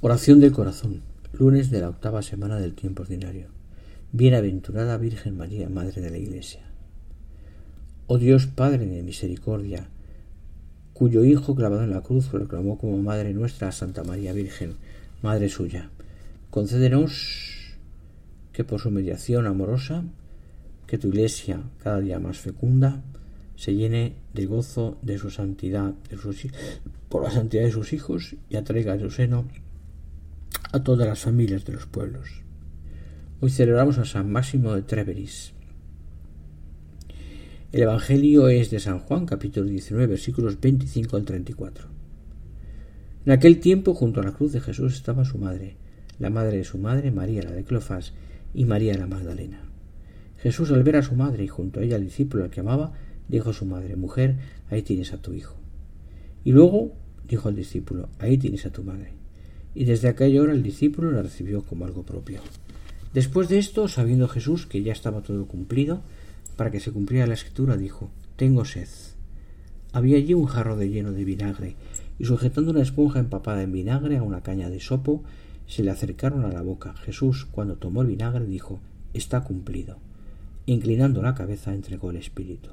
Oración del corazón. Lunes de la octava semana del tiempo ordinario. Bienaventurada Virgen María, Madre de la Iglesia. Oh Dios Padre de misericordia, cuyo Hijo clavado en la cruz proclamó como Madre nuestra a Santa María Virgen, Madre suya, concédenos que por su mediación amorosa, que tu Iglesia, cada día más fecunda, se llene de gozo de su santidad, de sus, por la santidad de sus hijos y atraiga a su seno a todas las familias de los pueblos. Hoy celebramos a San Máximo de Treveris. El Evangelio es de San Juan, capítulo 19, versículos 25 al 34. En aquel tiempo, junto a la cruz de Jesús, estaba su madre, la madre de su madre, María la de Clofas, y María la Magdalena. Jesús, al ver a su madre y junto a ella al discípulo al que amaba, dijo a su madre, Mujer, ahí tienes a tu hijo. Y luego dijo al discípulo, Ahí tienes a tu madre. Y desde aquella hora el discípulo la recibió como algo propio. Después de esto, sabiendo Jesús que ya estaba todo cumplido, para que se cumpliera la escritura, dijo, Tengo sed. Había allí un jarro de lleno de vinagre, y sujetando una esponja empapada en vinagre a una caña de sopo, se le acercaron a la boca. Jesús, cuando tomó el vinagre, dijo, Está cumplido. Inclinando la cabeza, entregó el espíritu.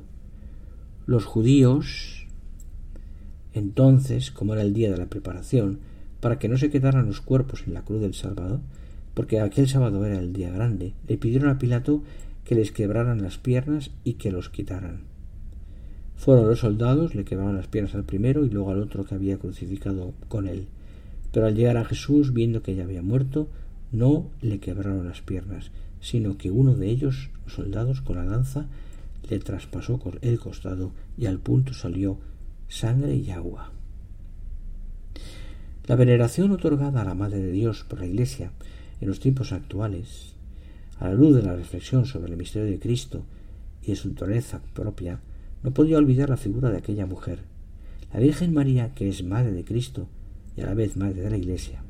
Los judíos, entonces, como era el día de la preparación, para que no se quedaran los cuerpos en la cruz del Salvador, porque aquel sábado era el día grande, le pidieron a Pilato que les quebraran las piernas y que los quitaran. Fueron los soldados, le quebraron las piernas al primero y luego al otro que había crucificado con él. Pero al llegar a Jesús, viendo que ya había muerto, no le quebraron las piernas, sino que uno de ellos, los soldados, con la lanza, le traspasó el costado y al punto salió sangre y agua. La veneración otorgada a la Madre de Dios por la Iglesia en los tiempos actuales, a la luz de la reflexión sobre el misterio de Cristo y de su naturaleza propia, no podía olvidar la figura de aquella mujer, la Virgen María, que es Madre de Cristo y a la vez Madre de la Iglesia.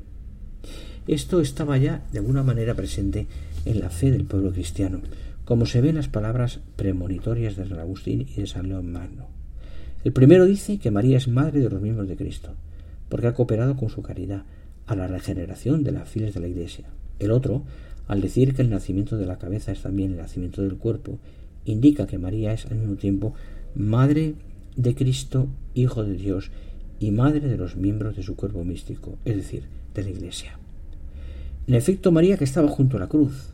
Esto estaba ya de alguna manera presente en la fe del pueblo cristiano, como se ve en las palabras premonitorias de San Agustín y de San León Magno. El primero dice que María es madre de los miembros de Cristo, porque ha cooperado con su caridad a la regeneración de las filas de la Iglesia. El otro, al decir que el nacimiento de la cabeza es también el nacimiento del cuerpo, indica que María es al mismo tiempo madre de Cristo, Hijo de Dios y madre de los miembros de su cuerpo místico, es decir, de la Iglesia. En efecto, María, que estaba junto a la cruz,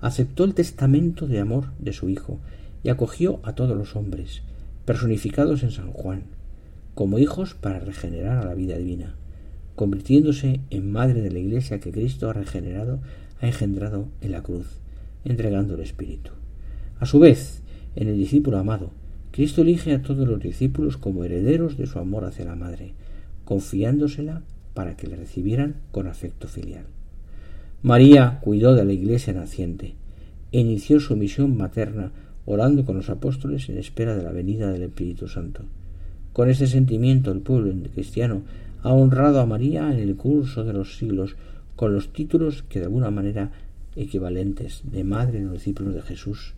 aceptó el testamento de amor de su Hijo y acogió a todos los hombres, personificados en San Juan, como hijos para regenerar a la vida divina, convirtiéndose en madre de la Iglesia que Cristo ha regenerado, ha engendrado en la cruz, entregando el Espíritu. A su vez, en el discípulo amado, Cristo elige a todos los discípulos como herederos de su amor hacia la Madre, confiándosela para que le recibieran con afecto filial. María cuidó de la iglesia naciente e inició su misión materna orando con los apóstoles en espera de la venida del Espíritu Santo. Con este sentimiento el pueblo cristiano ha honrado a María en el curso de los siglos con los títulos que de alguna manera equivalentes de madre de los discípulos de Jesús,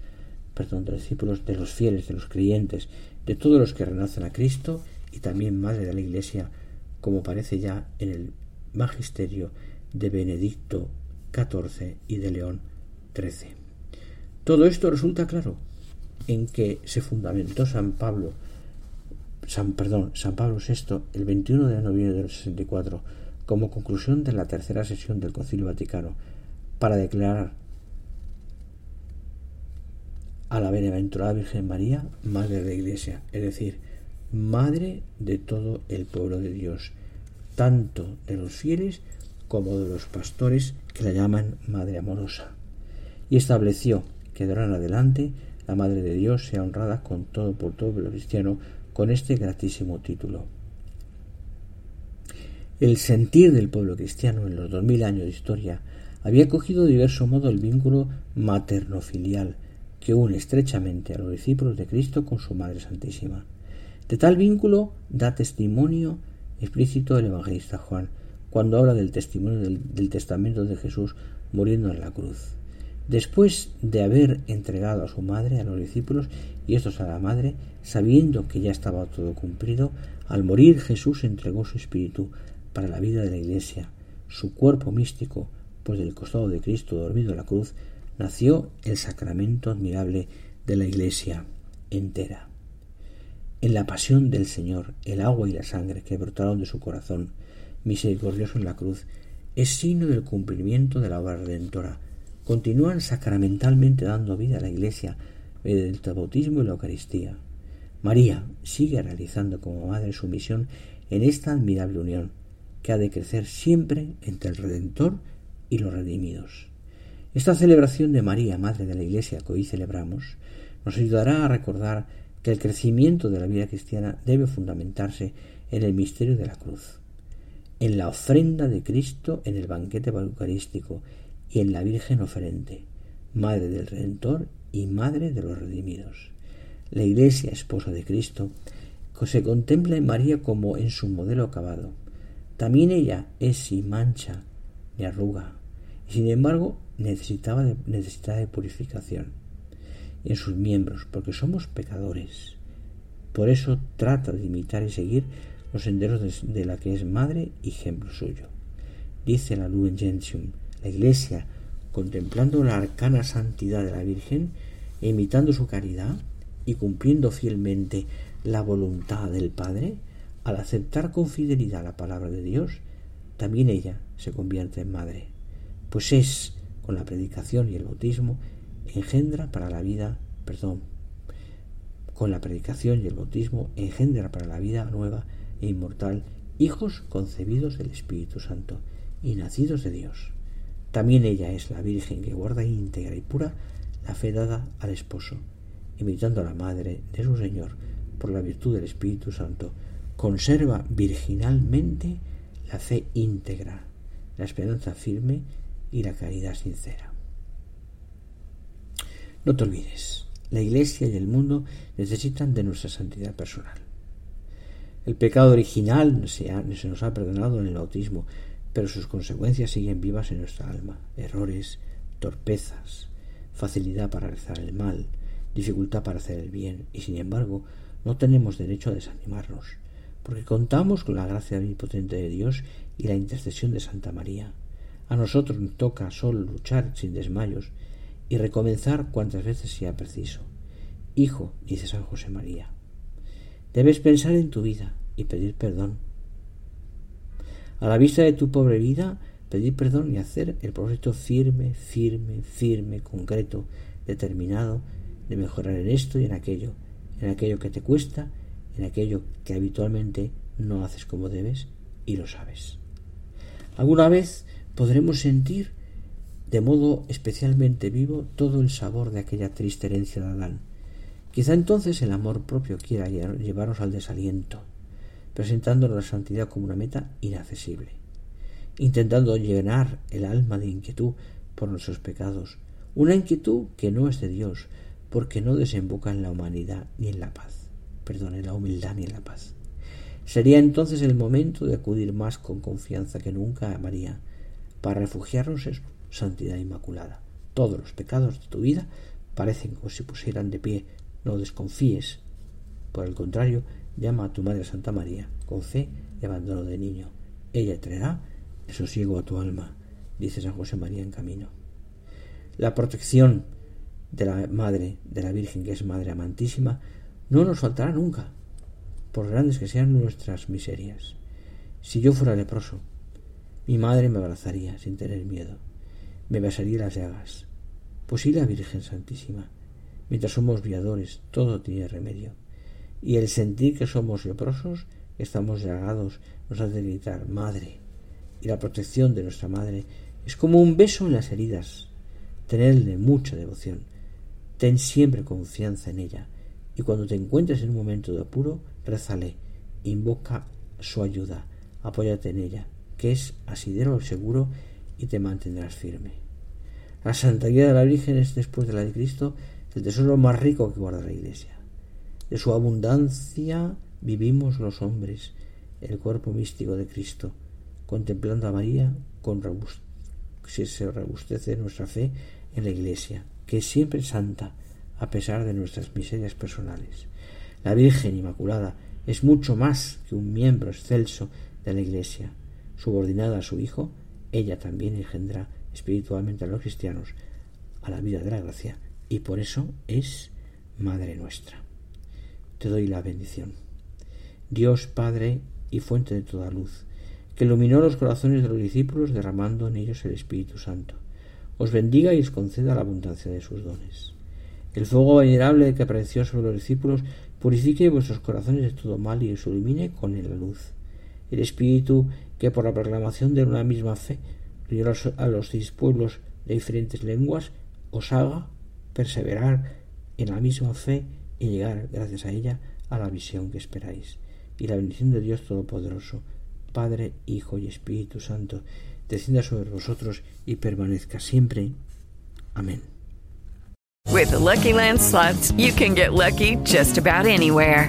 perdón, de los discípulos de los fieles, de los creyentes, de todos los que renacen a Cristo y también madre de la Iglesia, como parece ya en el magisterio de Benedicto XIV y de León XIII. Todo esto resulta claro en que se fundamentó San Pablo, San, perdón, San Pablo VI el 21 de noviembre del 64 como conclusión de la tercera sesión del Concilio Vaticano para declarar a la Beneventurada Virgen María Madre de la Iglesia, es decir, Madre de todo el pueblo de Dios, tanto de los fieles como de los pastores que la llaman Madre Amorosa, y estableció que de ahora en adelante la Madre de Dios sea honrada con todo por todo el cristiano con este gratísimo título. El sentir del pueblo cristiano en los dos mil años de historia había cogido de diverso modo el vínculo materno-filial que une estrechamente a los discípulos de Cristo con su Madre Santísima. De tal vínculo da testimonio explícito el evangelista Juan cuando habla del testimonio del, del testamento de Jesús muriendo en la cruz. Después de haber entregado a su madre a los discípulos y estos a la madre, sabiendo que ya estaba todo cumplido, al morir Jesús entregó su espíritu para la vida de la Iglesia, su cuerpo místico, pues del costado de Cristo dormido en la cruz, nació el sacramento admirable de la Iglesia entera. En la pasión del Señor, el agua y la sangre que brotaron de su corazón, misericordioso en la cruz, es signo del cumplimiento de la obra redentora. Continúan sacramentalmente dando vida a la Iglesia mediante el bautismo y la Eucaristía. María sigue realizando como madre su misión en esta admirable unión, que ha de crecer siempre entre el Redentor y los redimidos. Esta celebración de María, Madre de la Iglesia, que hoy celebramos, nos ayudará a recordar que el crecimiento de la vida cristiana debe fundamentarse en el misterio de la cruz, en la ofrenda de Cristo en el banquete eucarístico y en la Virgen oferente, Madre del Redentor y Madre de los redimidos. La Iglesia, esposa de Cristo, se contempla en María como en su modelo acabado, también ella es sin mancha ni arruga, y sin embargo necesitaba de, de purificación en sus miembros, porque somos pecadores. Por eso trata de imitar y seguir los senderos de, de la que es madre y ejemplo suyo. Dice la Lumen Gentium, la Iglesia, contemplando la arcana santidad de la Virgen imitando su caridad y cumpliendo fielmente la voluntad del Padre, al aceptar con fidelidad la palabra de Dios, también ella se convierte en madre, pues es, con la predicación y el bautismo, engendra para la vida, perdón, con la predicación y el bautismo engendra para la vida nueva e inmortal hijos concebidos del Espíritu Santo y nacidos de Dios. También ella es la Virgen que guarda íntegra y pura la fe dada al esposo, imitando a la Madre de su Señor por la virtud del Espíritu Santo, conserva virginalmente la fe íntegra, la esperanza firme y la caridad sincera. No te olvides, la Iglesia y el mundo necesitan de nuestra santidad personal. El pecado original se, se, nos ha perdonado en el bautismo, pero sus consecuencias siguen vivas en nuestra alma. Errores, torpezas, facilidad para realizar el mal, dificultad para hacer el bien, y sin embargo no tenemos derecho a desanimarnos porque contamos con la gracia omnipotente de Dios y la intercesión de Santa María. A nosotros nos toca solo luchar sin desmayos y recomenzar cuantas veces sea preciso. Hijo, dice San José María, debes pensar en tu vida y pedir perdón. A la vista de tu pobre vida, pedir perdón y hacer el propósito firme, firme, firme, concreto, determinado de mejorar en esto y en aquello, en aquello que te cuesta en aquello que habitualmente no haces como debes y lo sabes. Alguna vez podremos sentir de modo especialmente vivo todo el sabor de aquella triste herencia de Adán. Quizá entonces el amor propio quiera llevarnos al desaliento, presentándonos la santidad como una meta inaccesible, intentando llenar el alma de inquietud por nuestros pecados, una inquietud que no es de Dios, porque no desemboca en la humanidad ni en la paz perdón, en la humildad ni en la paz. Sería entonces el momento de acudir más con confianza que nunca a María, para refugiarnos en su santidad inmaculada. Todos los pecados de tu vida parecen como si pusieran de pie. No desconfíes. Por el contrario, llama a tu Madre Santa María con fe y abandono de niño. Ella traerá el sosiego a tu alma, dice San José María en camino. La protección de la Madre, de la Virgen, que es Madre amantísima, no nos faltará nunca, por grandes que sean nuestras miserias. Si yo fuera leproso, mi madre me abrazaría sin tener miedo, me besaría las llagas. Pues sí la Virgen Santísima, mientras somos viadores, todo tiene remedio. Y el sentir que somos leprosos, que estamos llagados, nos hace gritar, Madre. Y la protección de nuestra Madre es como un beso en las heridas. Tenerle mucha devoción. Ten siempre confianza en ella. Y cuando te encuentres en un momento de apuro, rézale, invoca su ayuda, apóyate en ella, que es asidero seguro y te mantendrás firme. La santidad de la Virgen es, después de la de Cristo, el tesoro más rico que guarda la Iglesia. De su abundancia vivimos los hombres, el cuerpo místico de Cristo, contemplando a María con si se robustece nuestra fe en la Iglesia, que es siempre santa, a pesar de nuestras miserias personales. La Virgen Inmaculada es mucho más que un miembro excelso de la Iglesia. Subordinada a su Hijo, ella también engendra espiritualmente a los cristianos a la vida de la gracia y por eso es Madre nuestra. Te doy la bendición. Dios Padre y fuente de toda luz, que iluminó los corazones de los discípulos derramando en ellos el Espíritu Santo, os bendiga y os conceda la abundancia de sus dones. El fuego venerable que apareció sobre los discípulos purifique vuestros corazones de todo mal y os ilumine con la luz. El Espíritu que por la proclamación de una misma fe unió a los seis pueblos de diferentes lenguas os haga perseverar en la misma fe y llegar, gracias a ella, a la visión que esperáis. Y la bendición de Dios Todopoderoso, Padre, Hijo y Espíritu Santo, descienda sobre vosotros y permanezca siempre. Amén. With the Lucky Land you can get lucky just about anywhere.